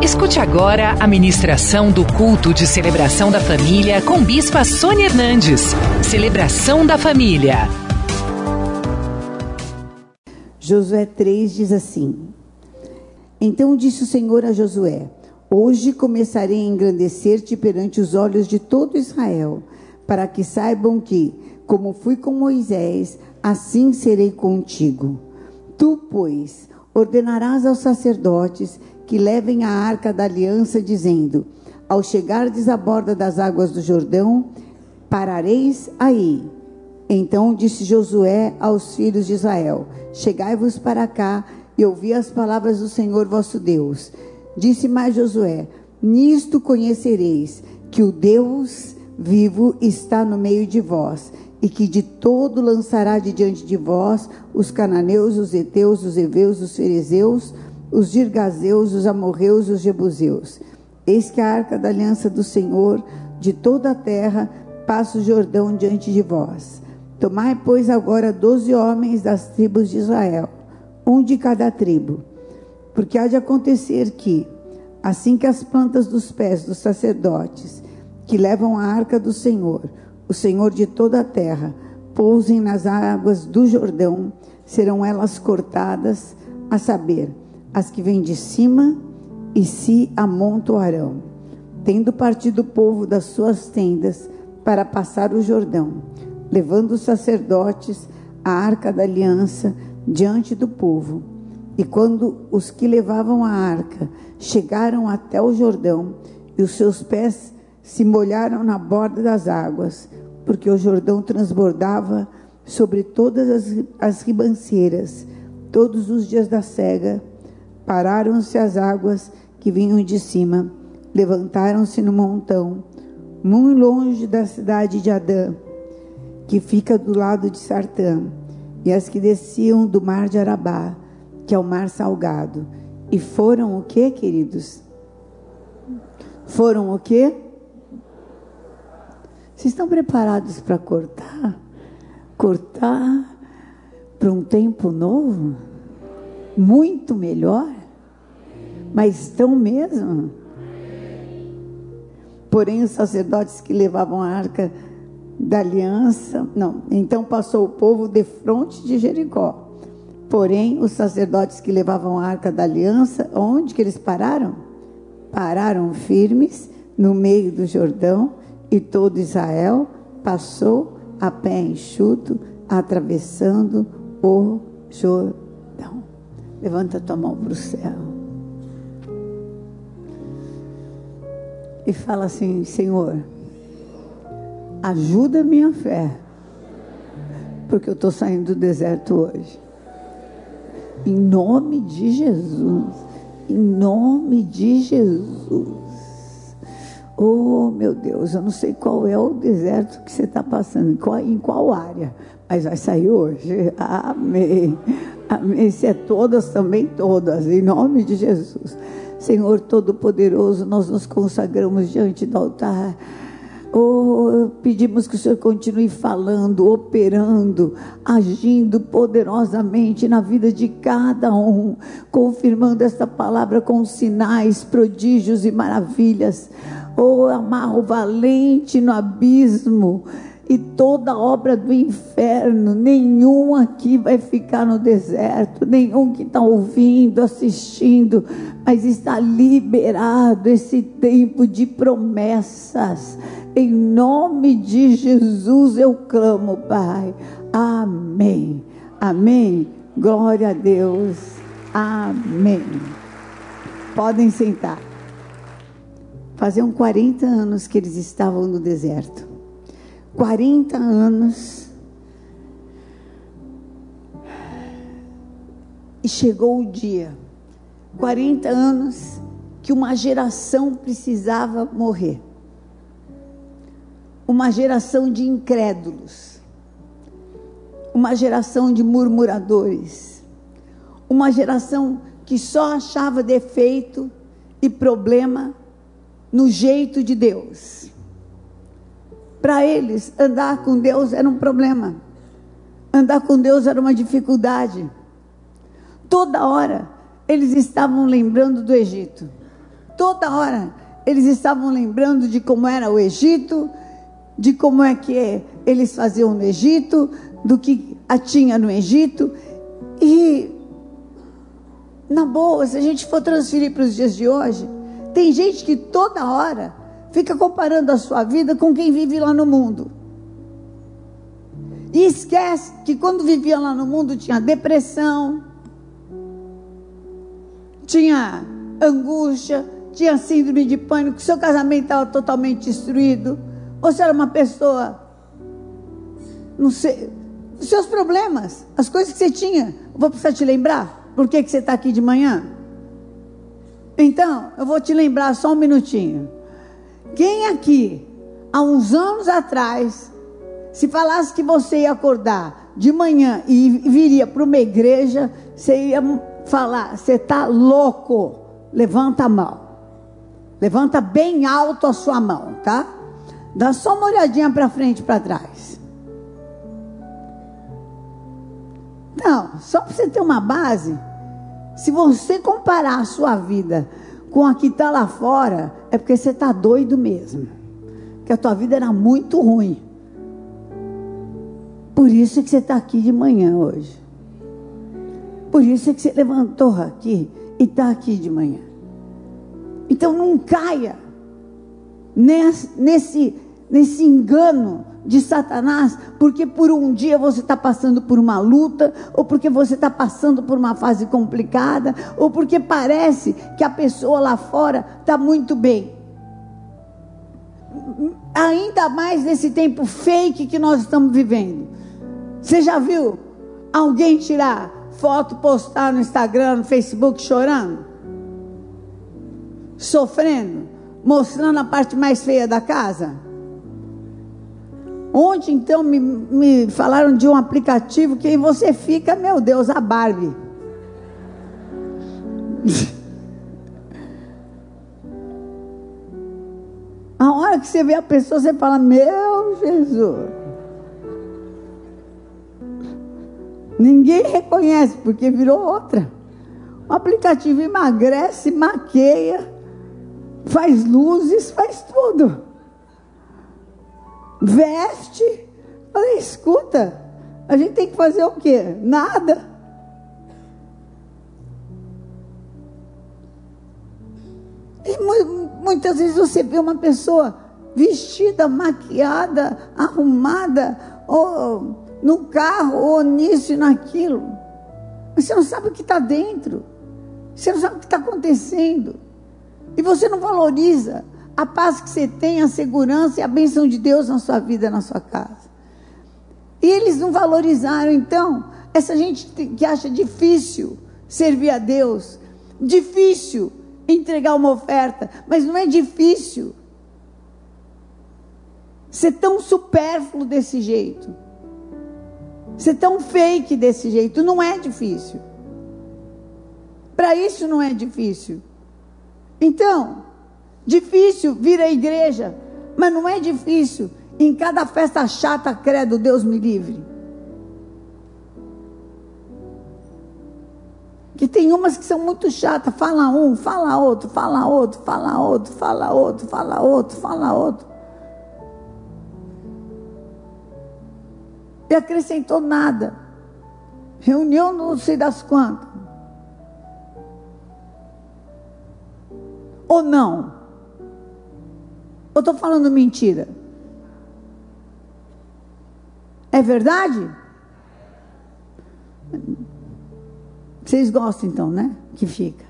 Escute agora a ministração do culto de celebração da família com Bispa Sônia Hernandes. Celebração da família. Josué 3 diz assim: Então disse o Senhor a Josué: Hoje começarei a engrandecer-te perante os olhos de todo Israel, para que saibam que, como fui com Moisés, assim serei contigo. Tu, pois, ordenarás aos sacerdotes que levem a arca da aliança, dizendo: Ao chegardes à borda das águas do Jordão, parareis aí. Então disse Josué aos filhos de Israel: Chegai-vos para cá e ouvi as palavras do Senhor vosso Deus. Disse mais Josué: Nisto conhecereis que o Deus vivo está no meio de vós, e que de todo lançará de diante de vós os cananeus, os heteus, os heveus, os ferezeus, os girgazeus, os amorreus e os jebuseus. Eis que a arca da aliança do Senhor de toda a terra passa o Jordão diante de vós. Tomai, pois, agora doze homens das tribos de Israel, um de cada tribo. Porque há de acontecer que, assim que as plantas dos pés dos sacerdotes, que levam a arca do Senhor, o Senhor de toda a terra, pousem nas águas do Jordão, serão elas cortadas, a saber, as que vêm de cima e se amontoarão, tendo partido o povo das suas tendas para passar o Jordão, levando os sacerdotes a arca da aliança diante do povo. E quando os que levavam a arca chegaram até o Jordão, e os seus pés se molharam na borda das águas, porque o Jordão transbordava sobre todas as, as ribanceiras, todos os dias da cega, Pararam-se as águas que vinham de cima, levantaram-se no montão, muito longe da cidade de Adã, que fica do lado de Sartã, e as que desciam do mar de Arabá, que é o mar salgado. E foram o que, queridos? Foram o que? Vocês estão preparados para cortar? Cortar para um tempo novo? Muito melhor? Mas estão mesmo. Porém, os sacerdotes que levavam a arca da aliança, não, então passou o povo de frente de Jericó. Porém, os sacerdotes que levavam a arca da aliança, onde que eles pararam? Pararam firmes no meio do Jordão e todo Israel passou a pé enxuto, atravessando o Jordão. Levanta tua mão para o céu. E fala assim: Senhor, ajuda minha fé, porque eu estou saindo do deserto hoje. Em nome de Jesus, em nome de Jesus. Oh, meu Deus, eu não sei qual é o deserto que você está passando, em qual, em qual área, mas vai sair hoje. Amém. Amém. Se é todas, também todas, em nome de Jesus. Senhor Todo-Poderoso, nós nos consagramos diante do altar. Oh, pedimos que o Senhor continue falando, operando, agindo poderosamente na vida de cada um, confirmando esta palavra com sinais, prodígios e maravilhas. Oh, amarro valente no abismo e toda obra do inferno, nenhum aqui vai ficar no deserto, nenhum que está ouvindo, assistindo, mas está liberado esse tempo de promessas. Em nome de Jesus eu clamo, Pai. Amém. Amém. Glória a Deus. Amém. Podem sentar. Faziam 40 anos que eles estavam no deserto. 40 anos. E chegou o dia, 40 anos, que uma geração precisava morrer. Uma geração de incrédulos. Uma geração de murmuradores. Uma geração que só achava defeito e problema no jeito de Deus. Para eles, andar com Deus era um problema. Andar com Deus era uma dificuldade. Toda hora eles estavam lembrando do Egito. toda hora eles estavam lembrando de como era o Egito, de como é que eles faziam no Egito, do que tinha no Egito. E, na boa, se a gente for transferir para os dias de hoje, tem gente que toda hora fica comparando a sua vida com quem vive lá no mundo. E esquece que quando vivia lá no mundo tinha depressão, tinha angústia, tinha síndrome de pânico, seu casamento estava totalmente destruído. Você era uma pessoa, não sei, seus problemas, as coisas que você tinha. Vou precisar te lembrar por que, que você está aqui de manhã? Então, eu vou te lembrar só um minutinho. Quem aqui, há uns anos atrás, se falasse que você ia acordar de manhã e viria para uma igreja, você ia falar: você está louco? Levanta a mão. Levanta bem alto a sua mão, tá? Dá só uma olhadinha para frente e para trás. Não, só para você ter uma base. Se você comparar a sua vida com a que está lá fora, é porque você está doido mesmo. Que a tua vida era muito ruim. Por isso que você está aqui de manhã hoje. Por isso que você levantou aqui e está aqui de manhã. Então não caia nesse, nesse, nesse engano de Satanás, porque por um dia você está passando por uma luta, ou porque você está passando por uma fase complicada, ou porque parece que a pessoa lá fora está muito bem. Ainda mais nesse tempo fake que nós estamos vivendo. Você já viu alguém tirar foto, postar no Instagram, no Facebook chorando? Sofrendo? Mostrando a parte mais feia da casa? Ontem, então, me, me falaram de um aplicativo que você fica, meu Deus, a Barbie. a hora que você vê a pessoa, você fala, meu Jesus. Ninguém reconhece, porque virou outra. O aplicativo emagrece, maqueia, faz luzes, faz tudo veste. Falei, escuta, a gente tem que fazer o quê? Nada. E muitas vezes você vê uma pessoa vestida, maquiada, arrumada, ou no carro, ou nisso e naquilo. Mas você não sabe o que está dentro. Você não sabe o que está acontecendo. E você não valoriza a paz que você tem, a segurança e a bênção de Deus na sua vida, na sua casa. E eles não valorizaram, então, essa gente que acha difícil servir a Deus, difícil entregar uma oferta, mas não é difícil ser tão supérfluo desse jeito, ser tão fake desse jeito, não é difícil. Para isso não é difícil. Então, Difícil vir à igreja, mas não é difícil. Em cada festa chata, credo, Deus me livre. Que tem umas que são muito chatas. Fala um, fala outro, fala outro, fala outro, fala outro, fala outro, fala outro. E acrescentou nada. Reunião não sei das quantas. Ou não? Ou estou falando mentira? É verdade? Vocês gostam então, né? Que fica.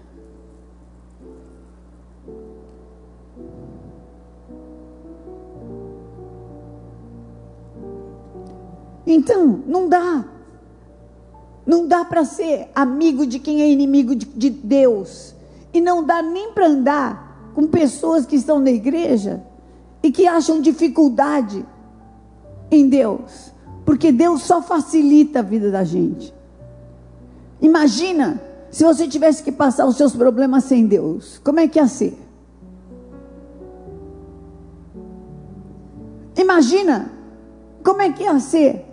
Então, não dá. Não dá para ser amigo de quem é inimigo de, de Deus. E não dá nem para andar com pessoas que estão na igreja e que acham dificuldade em Deus, porque Deus só facilita a vida da gente. Imagina se você tivesse que passar os seus problemas sem Deus, como é que ia ser? Imagina como é que ia ser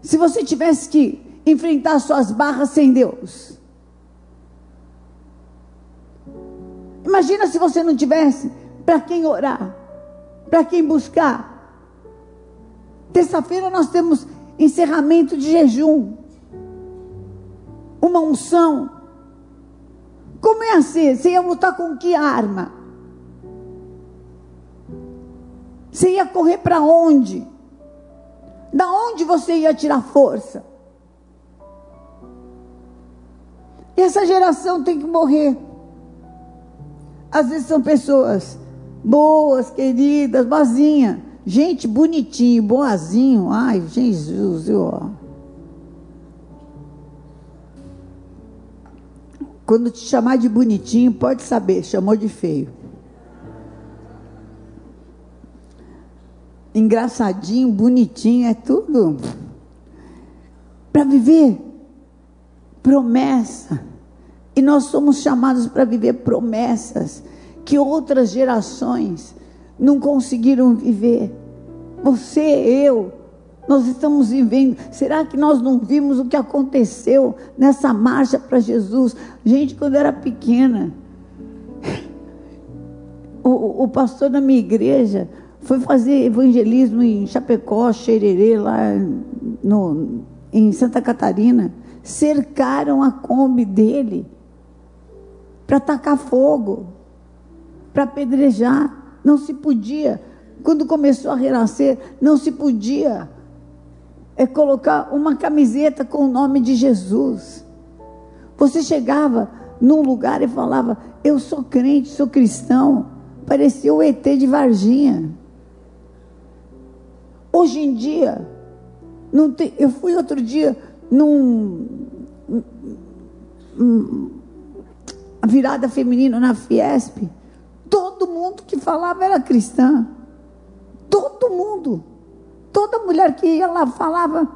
se você tivesse que enfrentar suas barras sem Deus. Imagina se você não tivesse para quem orar, para quem buscar. Terça-feira nós temos encerramento de jejum, uma unção. Como é assim? Você ia lutar com que arma? Você ia correr para onde? Da onde você ia tirar força? E essa geração tem que morrer. Às vezes são pessoas boas, queridas, boazinha. Gente bonitinho, boazinho. Ai, Jesus, ó. Quando te chamar de bonitinho, pode saber, chamou de feio. Engraçadinho, bonitinho, é tudo. Para viver promessa. E nós somos chamados para viver promessas que outras gerações não conseguiram viver. Você, eu, nós estamos vivendo. Será que nós não vimos o que aconteceu nessa marcha para Jesus? Gente, quando era pequena, o, o pastor da minha igreja foi fazer evangelismo em Chapecó, Xererê, lá no, em Santa Catarina. Cercaram a Kombi dele para tacar fogo, para apedrejar. Não se podia. Quando começou a renascer, não se podia é colocar uma camiseta com o nome de Jesus. Você chegava num lugar e falava: Eu sou crente, sou cristão. Parecia o ET de Varginha. Hoje em dia, tem, eu fui outro dia num. Um, virada feminina na Fiesp. Todo mundo que falava era cristã. Todo mundo. Toda mulher que ia lá falava.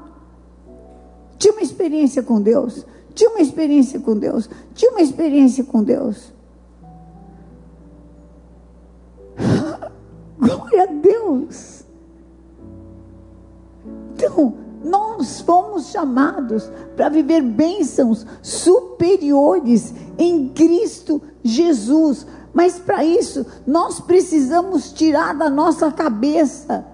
Tinha uma experiência com Deus. Tinha uma experiência com Deus. Tinha uma experiência com Deus. Glória a Deus. Então, nós fomos chamados para viver bênçãos superiores em Cristo Jesus. Mas para isso, nós precisamos tirar da nossa cabeça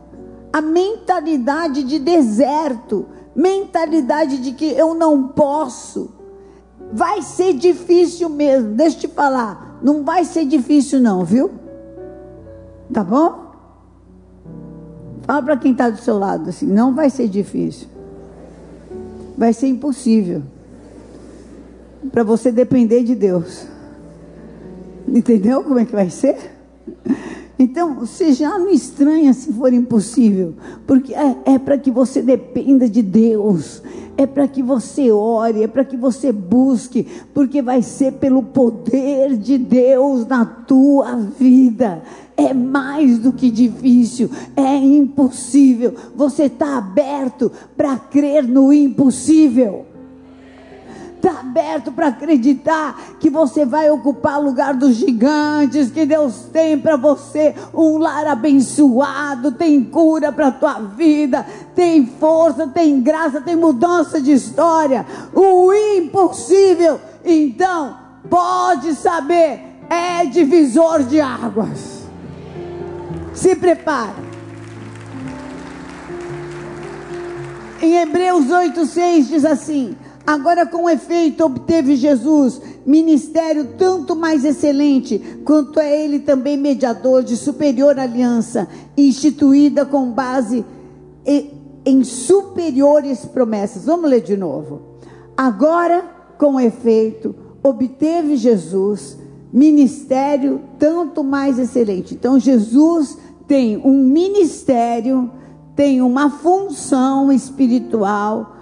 a mentalidade de deserto, mentalidade de que eu não posso. Vai ser difícil mesmo, deixa eu te falar, não vai ser difícil não, viu? Tá bom? Fala para quem está do seu lado assim, não vai ser difícil. Vai ser impossível. Para você depender de Deus. Entendeu como é que vai ser? Então, você já não estranha se for impossível, porque é, é para que você dependa de Deus, é para que você ore, é para que você busque, porque vai ser pelo poder de Deus na tua vida. É mais do que difícil, é impossível. Você está aberto para crer no impossível está aberto para acreditar que você vai ocupar o lugar dos gigantes, que Deus tem para você um lar abençoado, tem cura para a tua vida, tem força, tem graça, tem mudança de história. O impossível, então, pode saber, é divisor de águas. Se prepare. Em Hebreus 8,6 diz assim: Agora, com efeito, obteve Jesus ministério tanto mais excelente, quanto é ele também mediador de superior aliança, instituída com base em superiores promessas. Vamos ler de novo. Agora, com efeito, obteve Jesus ministério tanto mais excelente. Então, Jesus tem um ministério, tem uma função espiritual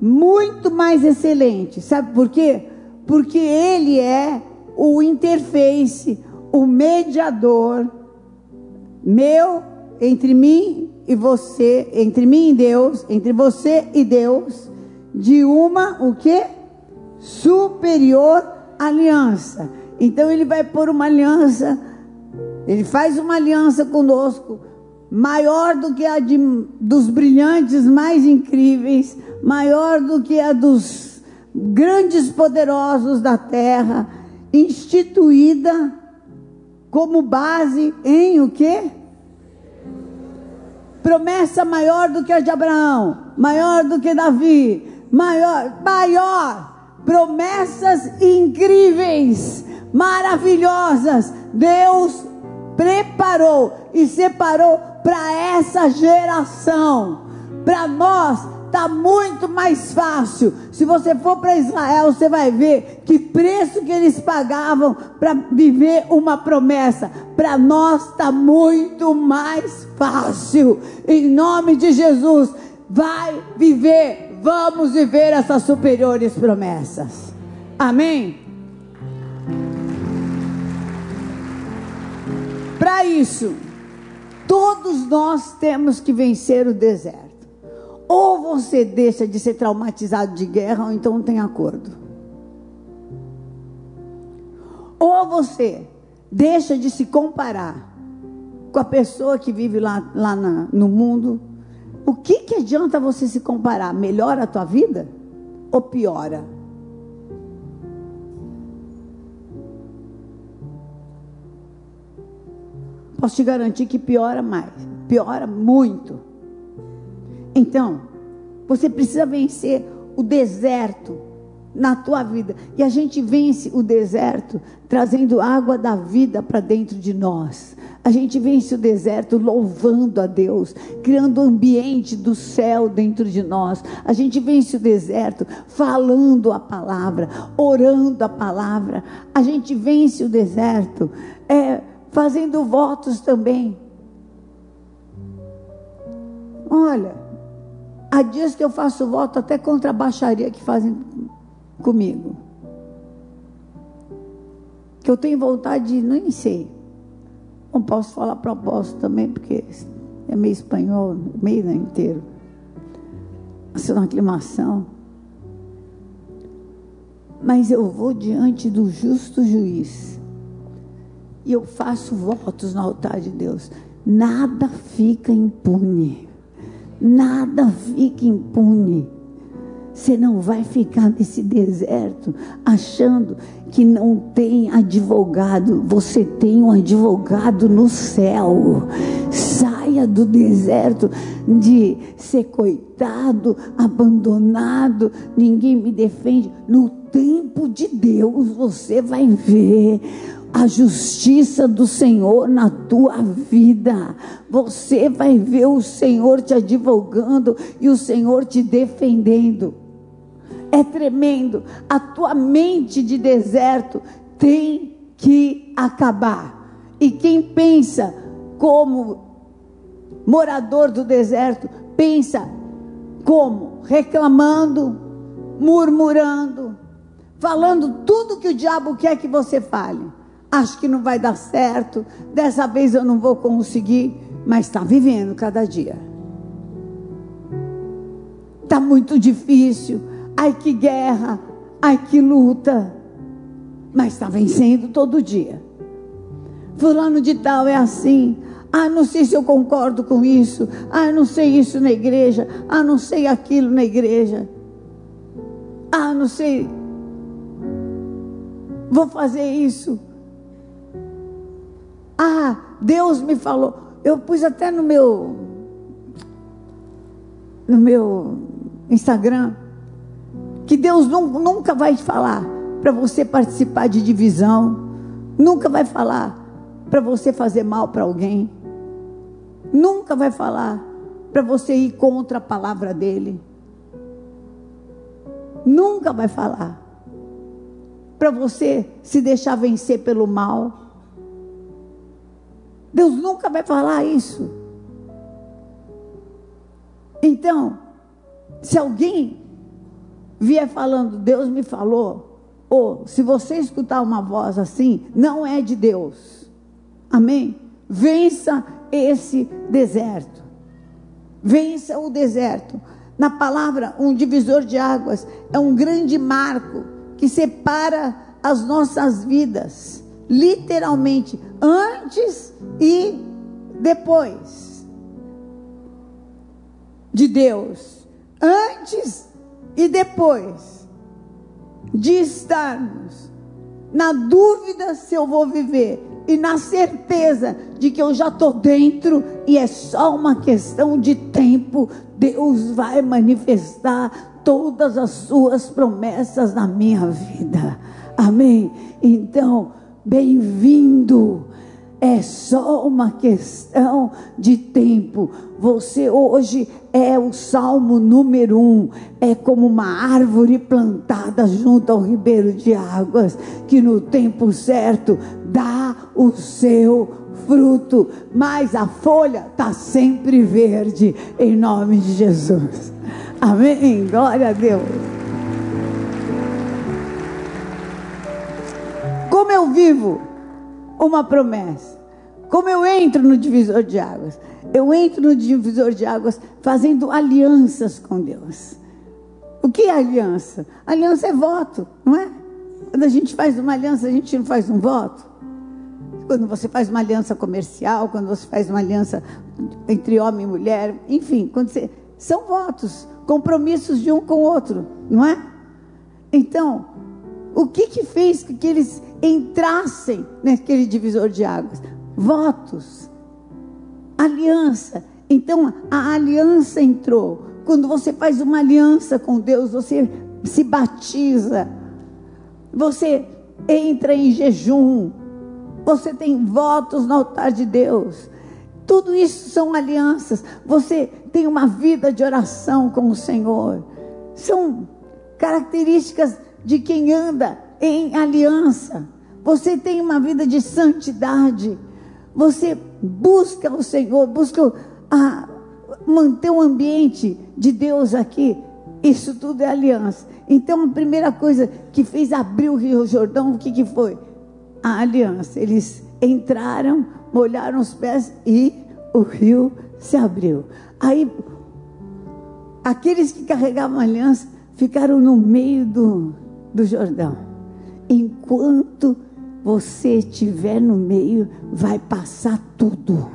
muito mais excelente. Sabe por quê? Porque ele é o interface, o mediador meu entre mim e você, entre mim e Deus, entre você e Deus, de uma o que? Superior aliança. Então ele vai pôr uma aliança, ele faz uma aliança conosco maior do que a de, dos brilhantes mais incríveis, maior do que a dos grandes poderosos da terra, instituída como base em o quê? Promessa maior do que a de Abraão, maior do que Davi, maior, maior. Promessas incríveis, maravilhosas. Deus preparou e separou para essa geração. Para nós está muito mais fácil. Se você for para Israel, você vai ver que preço que eles pagavam para viver uma promessa. Para nós está muito mais fácil. Em nome de Jesus, vai viver, vamos viver essas superiores promessas. Amém? Para isso, todos nós temos que vencer o deserto. Ou você deixa de ser traumatizado de guerra, ou então não tem acordo. Ou você deixa de se comparar com a pessoa que vive lá, lá na, no mundo. O que, que adianta você se comparar? Melhora a tua vida ou piora? Posso te garantir que piora mais. Piora muito. Então, você precisa vencer o deserto na tua vida. E a gente vence o deserto trazendo água da vida para dentro de nós. A gente vence o deserto louvando a Deus, criando um ambiente do céu dentro de nós. A gente vence o deserto falando a palavra, orando a palavra. A gente vence o deserto é, fazendo votos também. Olha, Há dias que eu faço voto até contra a baixaria que fazem comigo. Que eu tenho vontade de, nem sei. Não posso falar propósito também, porque é meio espanhol, meio inteiro. Assim, uma aclimação. Mas eu vou diante do justo juiz. E eu faço votos no altar de Deus. Nada fica impune nada fica impune. Você não vai ficar nesse deserto achando que não tem advogado. Você tem um advogado no céu. Saia do deserto de ser coitado, abandonado, ninguém me defende. No tempo de Deus você vai ver a justiça do Senhor na tua vida. Você vai ver o Senhor te advogando e o Senhor te defendendo. É tremendo. A tua mente de deserto tem que acabar. E quem pensa como morador do deserto, pensa como? Reclamando, murmurando, falando tudo que o diabo quer que você fale acho que não vai dar certo, dessa vez eu não vou conseguir, mas está vivendo cada dia. Está muito difícil, ai que guerra, ai que luta, mas está vencendo todo dia. Fulano de tal é assim, ah, não sei se eu concordo com isso. Ah, não sei isso na igreja. Ah, não sei aquilo na igreja. Ah, não sei. Vou fazer isso. Ah, Deus me falou. Eu pus até no meu no meu Instagram que Deus nunca vai falar para você participar de divisão, nunca vai falar para você fazer mal para alguém, nunca vai falar para você ir contra a palavra dele. Nunca vai falar para você se deixar vencer pelo mal. Deus nunca vai falar isso. Então, se alguém vier falando, Deus me falou, ou se você escutar uma voz assim, não é de Deus. Amém? Vença esse deserto. Vença o deserto. Na palavra, um divisor de águas é um grande marco que separa as nossas vidas literalmente antes e depois de Deus, antes e depois de estarmos na dúvida se eu vou viver e na certeza de que eu já estou dentro e é só uma questão de tempo, Deus vai manifestar todas as suas promessas na minha vida. Amém? Então, bem-vindo. É só uma questão de tempo. Você hoje é o salmo número um. É como uma árvore plantada junto ao ribeiro de águas, que no tempo certo dá o seu fruto, mas a folha está sempre verde, em nome de Jesus. Amém. Glória a Deus. Como eu vivo uma promessa? Como eu entro no divisor de águas? Eu entro no divisor de águas fazendo alianças com Deus. O que é aliança? Aliança é voto, não é? Quando a gente faz uma aliança, a gente não faz um voto. Quando você faz uma aliança comercial, quando você faz uma aliança entre homem e mulher, enfim, quando você, são votos, compromissos de um com o outro, não é? Então, o que que fez que eles entrassem naquele divisor de águas? Votos, aliança. Então, a aliança entrou. Quando você faz uma aliança com Deus, você se batiza, você entra em jejum, você tem votos no altar de Deus. Tudo isso são alianças. Você tem uma vida de oração com o Senhor. São características de quem anda em aliança. Você tem uma vida de santidade. Você busca o Senhor, busca a, manter o ambiente de Deus aqui. Isso tudo é aliança. Então, a primeira coisa que fez abrir o Rio Jordão, o que, que foi? A aliança. Eles entraram, molharam os pés e o rio se abriu. Aí, aqueles que carregavam a aliança ficaram no meio do, do Jordão. Enquanto você estiver no meio, vai passar tudo.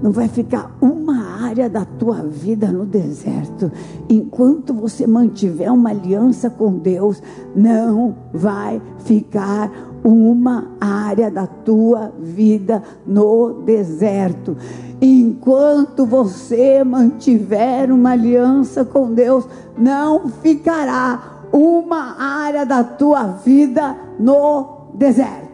Não vai ficar uma área da tua vida no deserto. Enquanto você mantiver uma aliança com Deus, não vai ficar uma área da tua vida no deserto. Enquanto você mantiver uma aliança com Deus, não ficará uma área da tua vida no deserto.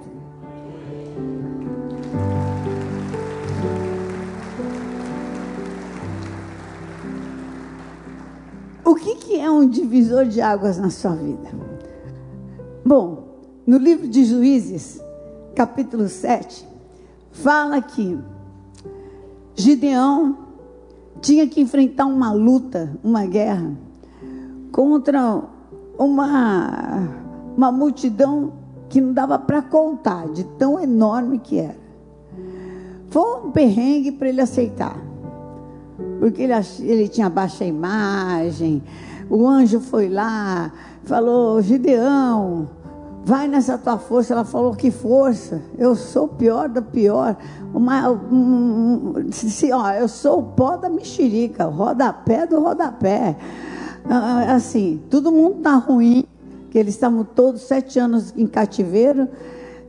O que, que é um divisor de águas na sua vida? Bom, no livro de Juízes, capítulo 7, fala que Gideão tinha que enfrentar uma luta, uma guerra, contra uma, uma multidão que não dava para contar, de tão enorme que era. Foi um perrengue para ele aceitar, porque ele, ele tinha baixa imagem. O anjo foi lá, falou: Gideão, vai nessa tua força. Ela falou: Que força? Eu sou o pior da pior. Uma, um, se, ó, eu sou o pó da mexerica, rodapé do rodapé. Ah, assim, todo mundo tá ruim, que eles estavam todos sete anos em cativeiro.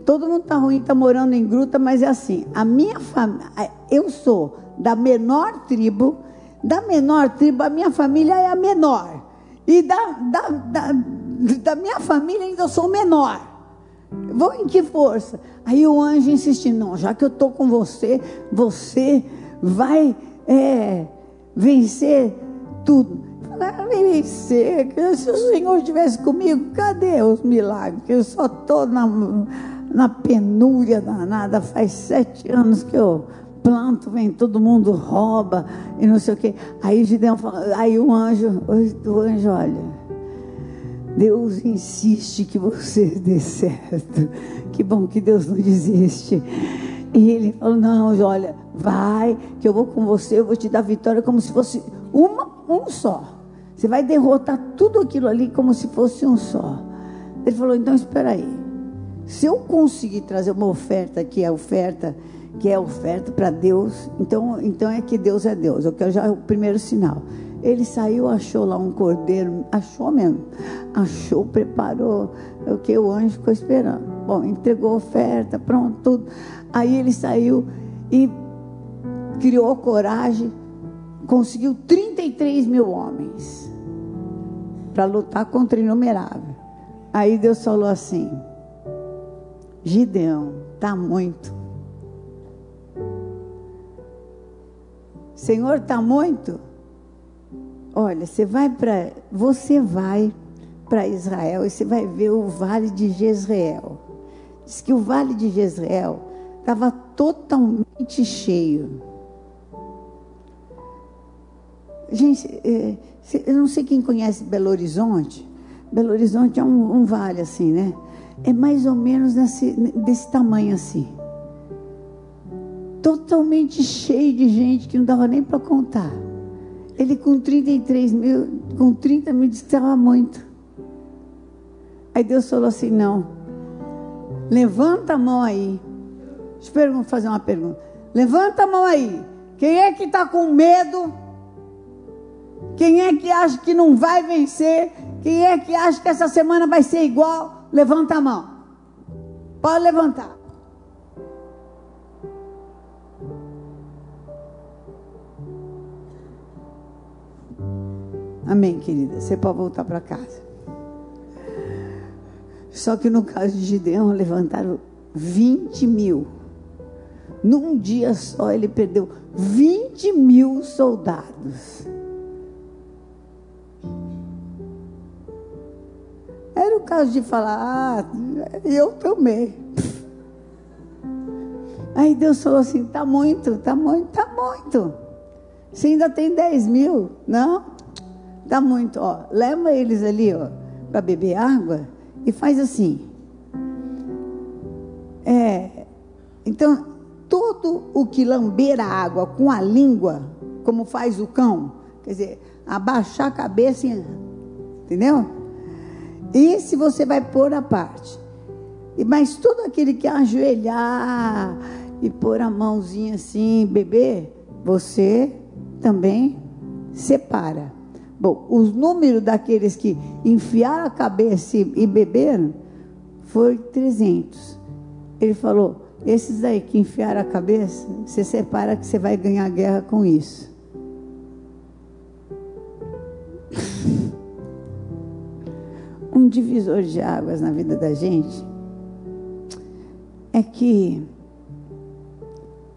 Todo mundo tá ruim, tá morando em gruta, mas é assim. A minha família, eu sou da menor tribo, da menor tribo, a minha família é a menor. E da, da, da, da minha família ainda eu sou menor. Vou em que força? Aí o anjo insistiu: não, já que eu estou com você, você vai é, vencer tudo. Vencer, se o Senhor estivesse comigo, cadê os milagres? Eu só estou na, na penúria danada, faz sete anos que eu planto, vem todo mundo rouba e não sei o quê. Aí Gideão fala, aí o anjo, o anjo olha. Deus insiste que você dê certo. Que bom que Deus não desiste. E ele falou: Não, olha, vai, que eu vou com você, eu vou te dar vitória como se fosse uma, um só. Você vai derrotar tudo aquilo ali como se fosse um só. Ele falou: Então espera aí. Se eu conseguir trazer uma oferta que é oferta, que é oferta para Deus, então, então é que Deus é Deus. Eu quero já o primeiro sinal. Ele saiu, achou lá um cordeiro, achou mesmo, achou, preparou, o que o anjo ficou esperando. Bom, entregou a oferta, pronto, tudo. Aí ele saiu e criou coragem, conseguiu 33 mil homens para lutar contra inumerável. Aí Deus falou assim: Gideão, tá muito. Senhor, tá muito. Olha, você vai para, você vai para Israel e você vai ver o vale de Jezreel. Diz que o vale de Jezreel estava totalmente cheio. Gente, é, eu não sei quem conhece Belo Horizonte. Belo Horizonte é um, um vale assim, né? É mais ou menos desse, desse tamanho assim. Totalmente cheio de gente que não dava nem para contar. Ele com 33 mil, com 30 mil disse que estava muito. Aí Deus falou assim: não. Levanta a mão aí. Deixa eu fazer uma pergunta. Levanta a mão aí. Quem é que está com medo? Quem é que acha que não vai vencer? Quem é que acha que essa semana vai ser igual? Levanta a mão. Pode levantar. Amém, querida. Você pode voltar para casa. Só que no caso de Gideão, levantaram 20 mil. Num dia só, ele perdeu 20 mil soldados. Era o caso de falar, ah, eu também. Aí Deus falou assim: tá muito, tá muito, tá muito. Você ainda tem 10 mil? Não? Tá muito, ó. Leva eles ali, ó, para beber água e faz assim. É, então, todo o que lamber a água com a língua, como faz o cão, quer dizer, abaixar a cabeça, entendeu? Esse você vai pôr à parte. Mas todo aquele que ajoelhar e pôr a mãozinha assim, beber, você também separa. Bom, os números daqueles que enfiaram a cabeça e beberam foi 300. Ele falou: esses aí que enfiaram a cabeça, você separa que você vai ganhar guerra com isso. Um divisor de águas na vida da gente é que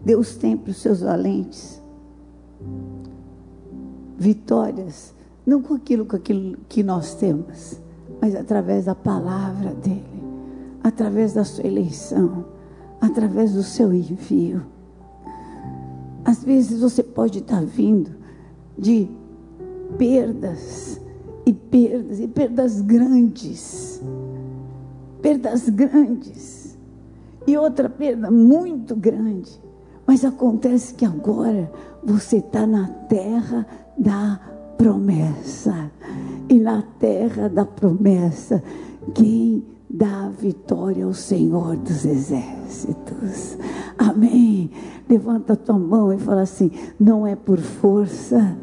Deus tem para os seus valentes vitórias, não com aquilo, com aquilo que nós temos, mas através da palavra dele, através da sua eleição, através do seu envio. Às vezes você pode estar vindo de perdas, e perdas, e perdas grandes. Perdas grandes. E outra perda muito grande. Mas acontece que agora você está na terra da promessa. E na terra da promessa, quem dá vitória ao Senhor dos exércitos. Amém. Levanta tua mão e fala assim: não é por força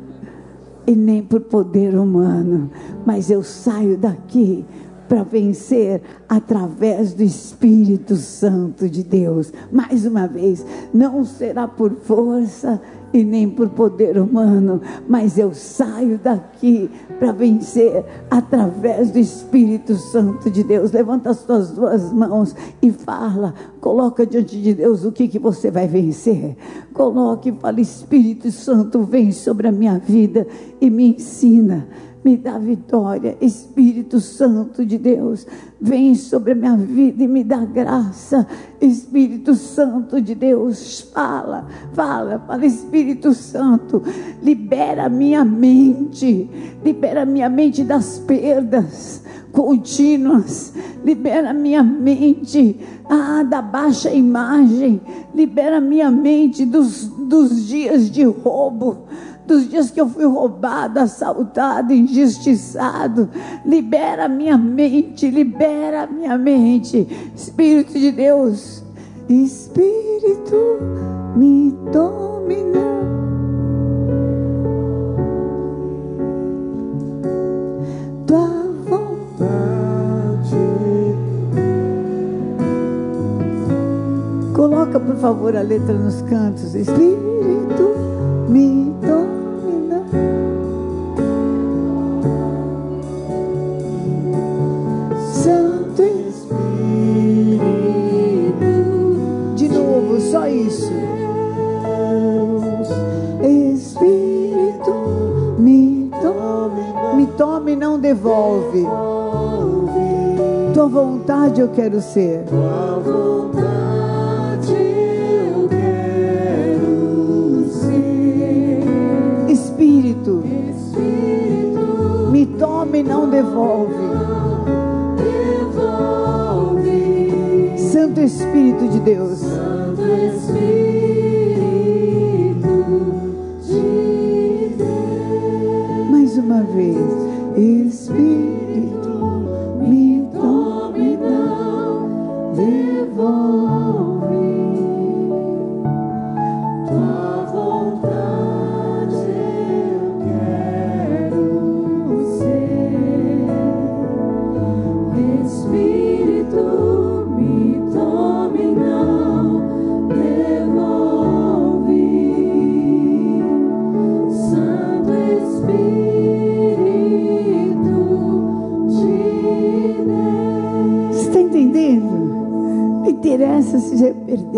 e nem por poder humano, mas eu saio daqui para vencer através do Espírito Santo de Deus. Mais uma vez, não será por força e nem por poder humano, mas eu saio daqui para vencer através do Espírito Santo de Deus. Levanta as tuas duas mãos e fala, coloca diante de Deus o que, que você vai vencer. Coloque e fala: Espírito Santo, vem sobre a minha vida e me ensina me dá vitória. Espírito Santo de Deus, vem sobre a minha vida e me dá graça. Espírito Santo de Deus, fala, fala, fala, Espírito Santo, libera minha mente, libera minha mente das perdas contínuas, libera minha mente ah, da baixa imagem, libera minha mente dos, dos dias de roubo dos dias que eu fui roubado, assaltado, injustiçado. Libera minha mente, libera minha mente. Espírito de Deus, Espírito me domina. Tua vontade favor, a letra nos cantos. Espírito, me domina. Vontade eu quero ser. Tua vontade eu quero ser. Espírito, Espírito, me tome e não devolve. devolve. Santo Espírito de Deus, Santo Espírito de Deus. mais uma vez.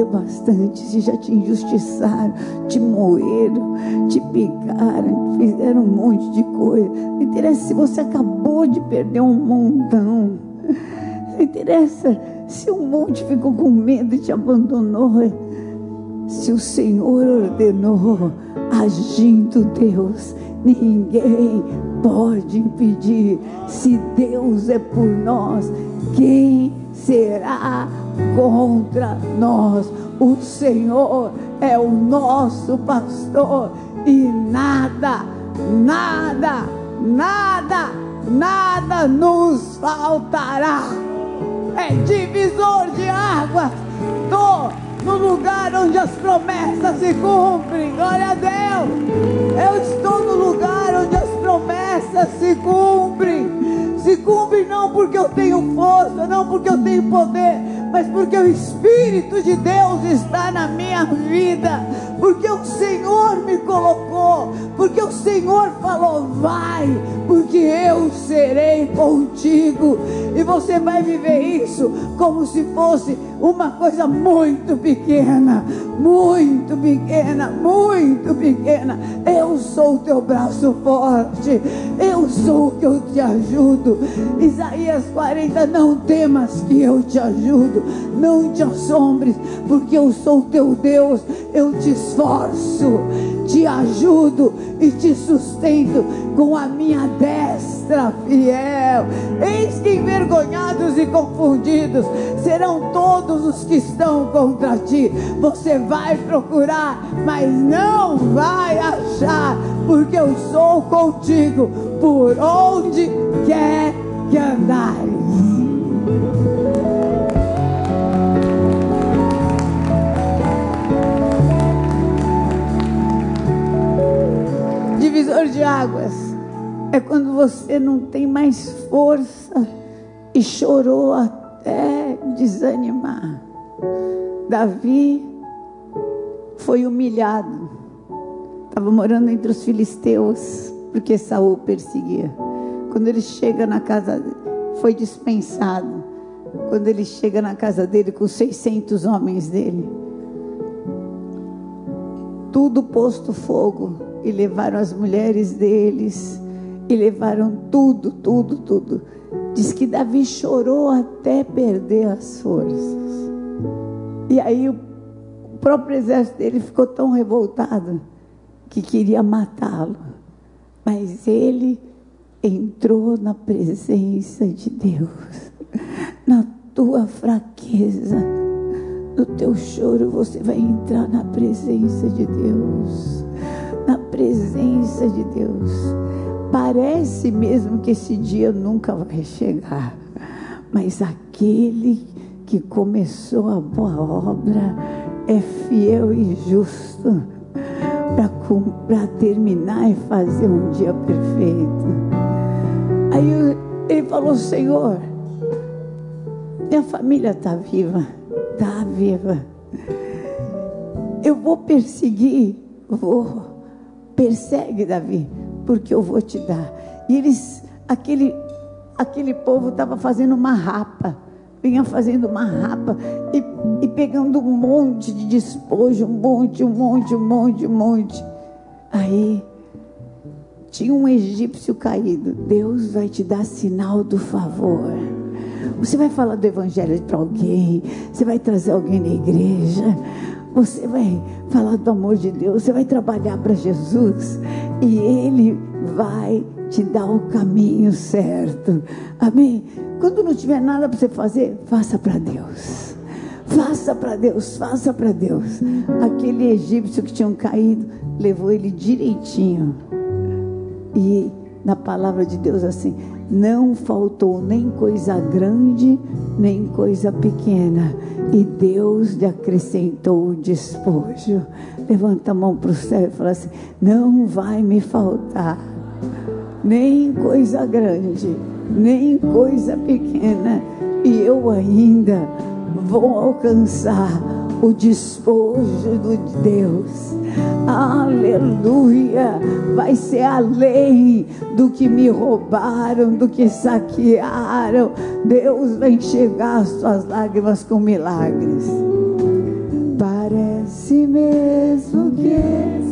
Bastante, se já te injustiçaram, te moeram, te picaram, fizeram um monte de coisa. Não interessa se você acabou de perder um montão. Não interessa se um monte ficou com medo e te abandonou. Se o Senhor ordenou, agindo Deus, ninguém pode impedir. Se Deus é por nós, quem será contra nós? O Senhor é o nosso pastor e nada, nada, nada, nada nos faltará é divisor de águas. Estou no lugar onde as promessas se cumprem. Glória a Deus. Eu estou no lugar onde as promessas se cumprem. Se cumprem não porque eu tenho força, não porque eu tenho poder, mas porque o Espírito de Deus está na minha vida. Porque o Senhor me colocou, porque o Senhor falou, vai, porque eu serei contigo. E você vai viver isso como se fosse uma coisa muito pequena, muito pequena, muito pequena. Eu sou o teu braço forte, eu sou o que eu te ajudo. Isaías 40, não temas que eu te ajudo, não te assombres, porque eu sou o teu Deus, eu te esforço, te ajudo e te sustento com a minha destra fiel. Eis que envergonhados e confundidos serão todos os que estão contra ti. Você vai procurar, mas não vai achar, porque eu sou contigo por onde quer que andares. Divisor de águas é quando você não tem mais força e chorou até desanimar. Davi foi humilhado. Estava morando entre os filisteus porque Saul perseguia. Quando ele chega na casa, foi dispensado. Quando ele chega na casa dele com 600 homens dele, tudo posto fogo e levaram as mulheres deles e levaram tudo, tudo, tudo. Diz que Davi chorou até perder as forças. E aí o próprio exército dele ficou tão revoltado que queria matá-lo. Mas ele entrou na presença de Deus. Na tua fraqueza, no teu choro, você vai entrar na presença de Deus. Na presença de Deus. Parece mesmo que esse dia nunca vai chegar, mas aquele que começou a boa obra é fiel e justo para terminar e fazer um dia perfeito. Aí ele falou: Senhor, minha família está viva, está viva. Eu vou perseguir, vou. Persegue, Davi, porque eu vou te dar. E eles, aquele, aquele povo estava fazendo uma rapa, vinha fazendo uma rapa e, e pegando um monte de despojo, um monte, um monte, um monte, um monte. Aí tinha um egípcio caído. Deus vai te dar sinal do favor. Você vai falar do evangelho para alguém, você vai trazer alguém na igreja, você vai falar do amor de Deus, você vai trabalhar para Jesus e Ele vai te dar o caminho certo. Amém? Quando não tiver nada para você fazer, faça para Deus. Faça para Deus, faça para Deus. Aquele egípcio que tinham caído, levou ele direitinho. E na palavra de Deus assim, não faltou nem coisa grande, nem coisa pequena. E Deus lhe acrescentou o despojo. Levanta a mão para o céu e fala assim: não vai me faltar nem coisa grande, nem coisa pequena, e eu ainda vou alcançar o despojo de Deus. Aleluia! Vai ser além do que me roubaram, do que saquearam. Deus vai enxergar as suas lágrimas com milagres. Parece mesmo que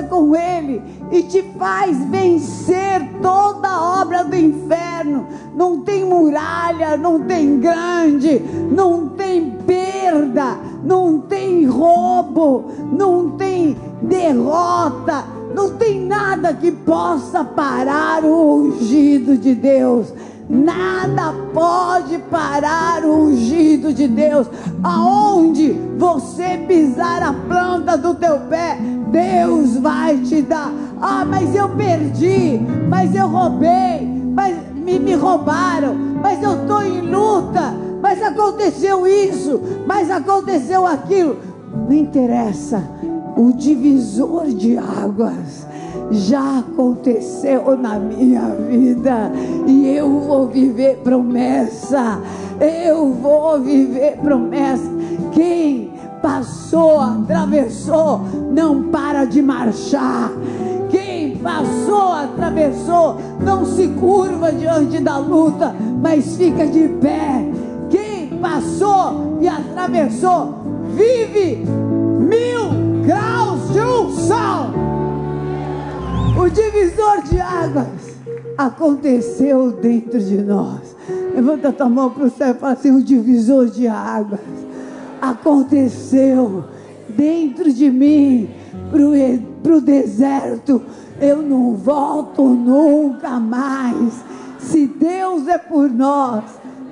aliança com Ele e te faz vencer toda a obra do inferno. Não tem muralha, não tem grande, não tem perda, não tem roubo, não tem derrota, não tem nada que possa parar o ungido de Deus. Nada pode parar o ungido de Deus. Aonde você pisar a planta do teu pé, Deus vai te dar. Ah, mas eu perdi, mas eu roubei, mas me, me roubaram, mas eu estou em luta, mas aconteceu isso, mas aconteceu aquilo. Não interessa, o divisor de águas já aconteceu na minha vida e eu vou viver promessa. Eu vou viver promessa. Quem passou, atravessou, não para de marchar. Quem passou, atravessou, não se curva diante da luta, mas fica de pé. Quem passou e atravessou, vive mil graus de um sol. O divisor de águas aconteceu dentro de nós. Levanta tua mão para o céu e fala assim: o divisor de águas aconteceu dentro de mim para o deserto. Eu não volto nunca mais. Se Deus é por nós,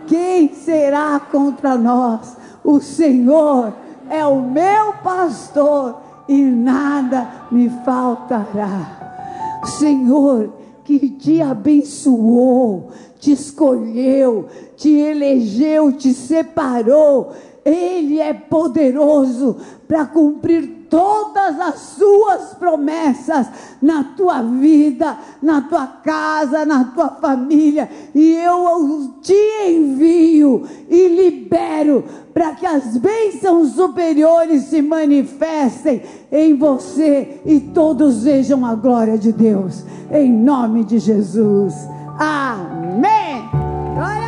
quem será contra nós? O Senhor é o meu pastor e nada me faltará. Senhor, que te abençoou, te escolheu, te elegeu, te separou. Ele é poderoso para cumprir todas as suas promessas na tua vida, na tua casa, na tua família. E eu te envio e libero para que as bênçãos superiores se manifestem em você e todos vejam a glória de Deus. Em nome de Jesus. Amém. Glória.